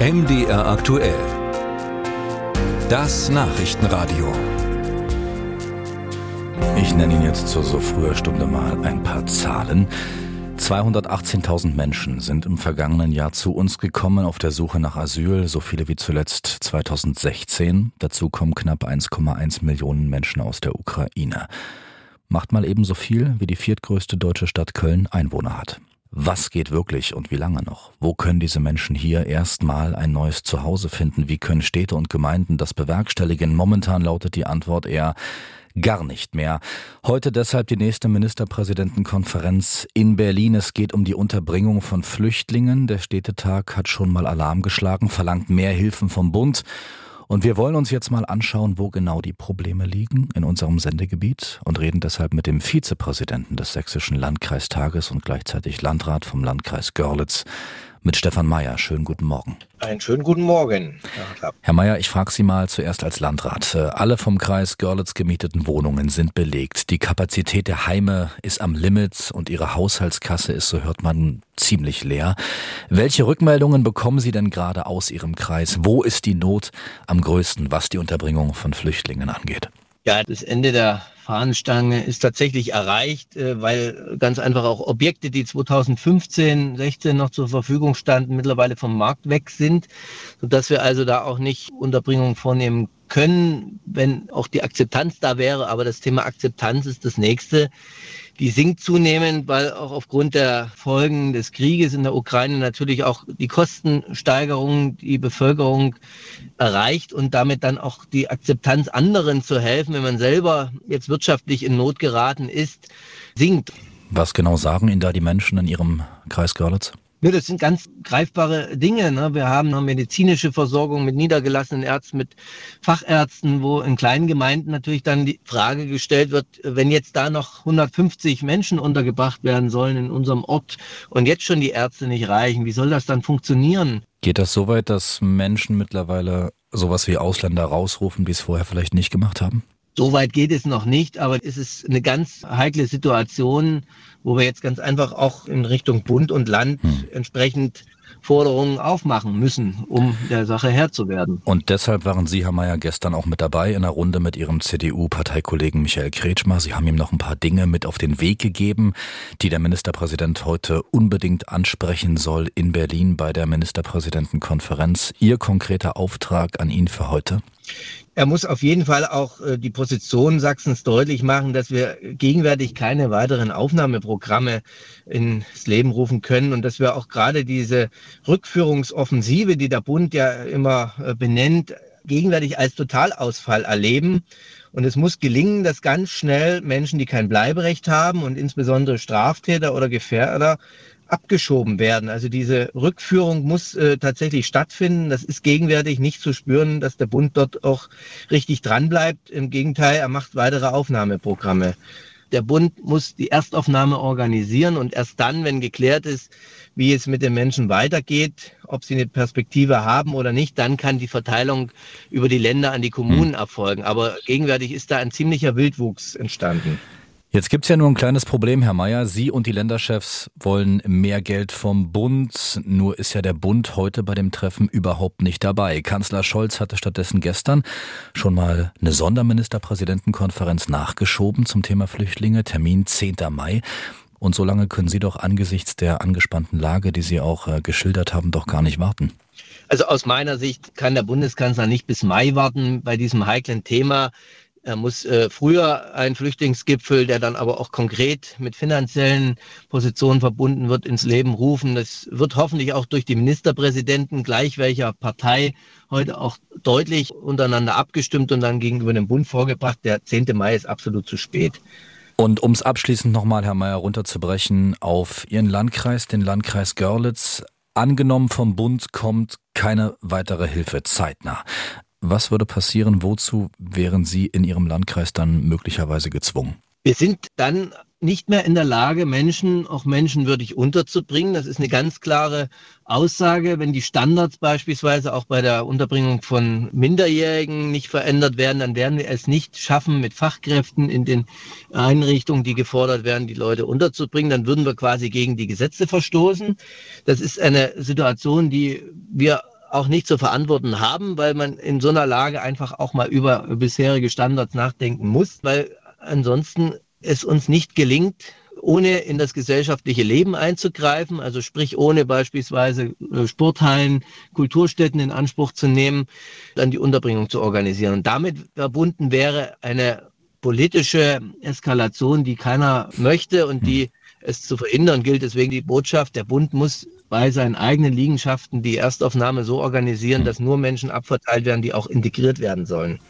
MDR aktuell. Das Nachrichtenradio. Ich nenne Ihnen jetzt zur so früher Stunde mal ein paar Zahlen. 218.000 Menschen sind im vergangenen Jahr zu uns gekommen auf der Suche nach Asyl, so viele wie zuletzt 2016. Dazu kommen knapp 1,1 Millionen Menschen aus der Ukraine. Macht mal ebenso viel, wie die viertgrößte deutsche Stadt Köln Einwohner hat. Was geht wirklich und wie lange noch? Wo können diese Menschen hier erstmal ein neues Zuhause finden? Wie können Städte und Gemeinden das bewerkstelligen? Momentan lautet die Antwort eher gar nicht mehr. Heute deshalb die nächste Ministerpräsidentenkonferenz in Berlin. Es geht um die Unterbringung von Flüchtlingen. Der Städtetag hat schon mal Alarm geschlagen, verlangt mehr Hilfen vom Bund. Und wir wollen uns jetzt mal anschauen, wo genau die Probleme liegen in unserem Sendegebiet und reden deshalb mit dem Vizepräsidenten des Sächsischen Landkreistages und gleichzeitig Landrat vom Landkreis Görlitz, mit Stefan Mayer. Schönen guten Morgen. Einen schönen guten Morgen. Herr, Herr Mayer, ich frage Sie mal zuerst als Landrat. Äh, alle vom Kreis Görlitz gemieteten Wohnungen sind belegt. Die Kapazität der Heime ist am Limit und Ihre Haushaltskasse ist, so hört man, ziemlich leer. Welche Rückmeldungen bekommen Sie denn gerade aus Ihrem Kreis? Wo ist die Not am größten, was die Unterbringung von Flüchtlingen angeht? Ja, das Ende der Fahnenstange ist tatsächlich erreicht, äh, weil ganz einfach auch Objekte, die 2015, 16 noch zur Verfügung standen, mittlerweile vom Markt weg sind, sodass wir also da auch nicht Unterbringung vornehmen können, wenn auch die Akzeptanz da wäre. Aber das Thema Akzeptanz ist das nächste. Die sinkt zunehmend, weil auch aufgrund der Folgen des Krieges in der Ukraine natürlich auch die Kostensteigerung die Bevölkerung erreicht und damit dann auch die Akzeptanz anderen zu helfen, wenn man selber jetzt wirtschaftlich in Not geraten ist, sinkt. Was genau sagen Ihnen da die Menschen in Ihrem Kreis Görlitz? Ja, das sind ganz greifbare Dinge. Ne? Wir haben eine medizinische Versorgung mit niedergelassenen Ärzten, mit Fachärzten, wo in kleinen Gemeinden natürlich dann die Frage gestellt wird, wenn jetzt da noch 150 Menschen untergebracht werden sollen in unserem Ort und jetzt schon die Ärzte nicht reichen, wie soll das dann funktionieren? Geht das so weit, dass Menschen mittlerweile sowas wie Ausländer rausrufen, die es vorher vielleicht nicht gemacht haben? So weit geht es noch nicht, aber es ist eine ganz heikle Situation, wo wir jetzt ganz einfach auch in Richtung Bund und Land hm. entsprechend Forderungen aufmachen müssen, um der Sache Herr zu werden. Und deshalb waren Sie, Herr Mayer, gestern auch mit dabei in einer Runde mit Ihrem CDU-Parteikollegen Michael Kretschmer. Sie haben ihm noch ein paar Dinge mit auf den Weg gegeben, die der Ministerpräsident heute unbedingt ansprechen soll in Berlin bei der Ministerpräsidentenkonferenz. Ihr konkreter Auftrag an ihn für heute? Er muss auf jeden Fall auch äh, die Position Sachsens deutlich machen, dass wir gegenwärtig keine weiteren Aufnahmeprogramme ins Leben rufen können und dass wir auch gerade diese Rückführungsoffensive, die der Bund ja immer äh, benennt, gegenwärtig als Totalausfall erleben. Und es muss gelingen, dass ganz schnell Menschen, die kein Bleiberecht haben und insbesondere Straftäter oder Gefährder abgeschoben werden. Also diese Rückführung muss äh, tatsächlich stattfinden. Das ist gegenwärtig nicht zu spüren, dass der Bund dort auch richtig dran bleibt. Im Gegenteil, er macht weitere Aufnahmeprogramme. Der Bund muss die Erstaufnahme organisieren und erst dann, wenn geklärt ist, wie es mit den Menschen weitergeht, ob sie eine Perspektive haben oder nicht, dann kann die Verteilung über die Länder an die Kommunen hm. erfolgen. Aber gegenwärtig ist da ein ziemlicher Wildwuchs entstanden. Jetzt gibt's ja nur ein kleines Problem, Herr Mayer. Sie und die Länderchefs wollen mehr Geld vom Bund. Nur ist ja der Bund heute bei dem Treffen überhaupt nicht dabei. Kanzler Scholz hatte stattdessen gestern schon mal eine Sonderministerpräsidentenkonferenz nachgeschoben zum Thema Flüchtlinge. Termin 10. Mai. Und so lange können Sie doch angesichts der angespannten Lage, die Sie auch äh, geschildert haben, doch gar nicht warten. Also aus meiner Sicht kann der Bundeskanzler nicht bis Mai warten bei diesem heiklen Thema. Er muss äh, früher einen Flüchtlingsgipfel, der dann aber auch konkret mit finanziellen Positionen verbunden wird, ins Leben rufen. Das wird hoffentlich auch durch die Ministerpräsidenten gleich welcher Partei heute auch deutlich untereinander abgestimmt und dann gegenüber dem Bund vorgebracht. Der 10. Mai ist absolut zu spät. Und um es abschließend nochmal, Herr Mayer, runterzubrechen auf Ihren Landkreis, den Landkreis Görlitz. Angenommen vom Bund kommt keine weitere Hilfe zeitnah. Was würde passieren? Wozu wären Sie in Ihrem Landkreis dann möglicherweise gezwungen? Wir sind dann nicht mehr in der Lage, Menschen auch menschenwürdig unterzubringen. Das ist eine ganz klare Aussage. Wenn die Standards beispielsweise auch bei der Unterbringung von Minderjährigen nicht verändert werden, dann werden wir es nicht schaffen, mit Fachkräften in den Einrichtungen, die gefordert werden, die Leute unterzubringen. Dann würden wir quasi gegen die Gesetze verstoßen. Das ist eine Situation, die wir auch nicht zu verantworten haben, weil man in so einer Lage einfach auch mal über bisherige Standards nachdenken muss, weil ansonsten es uns nicht gelingt, ohne in das gesellschaftliche Leben einzugreifen, also sprich ohne beispielsweise äh, Sporthallen, Kulturstätten in Anspruch zu nehmen, dann die Unterbringung zu organisieren. Und damit verbunden wäre eine politische Eskalation, die keiner möchte und die hm. es zu verhindern gilt. Deswegen die Botschaft, der Bund muss bei seinen eigenen Liegenschaften die Erstaufnahme so organisieren, hm. dass nur Menschen abverteilt werden, die auch integriert werden sollen.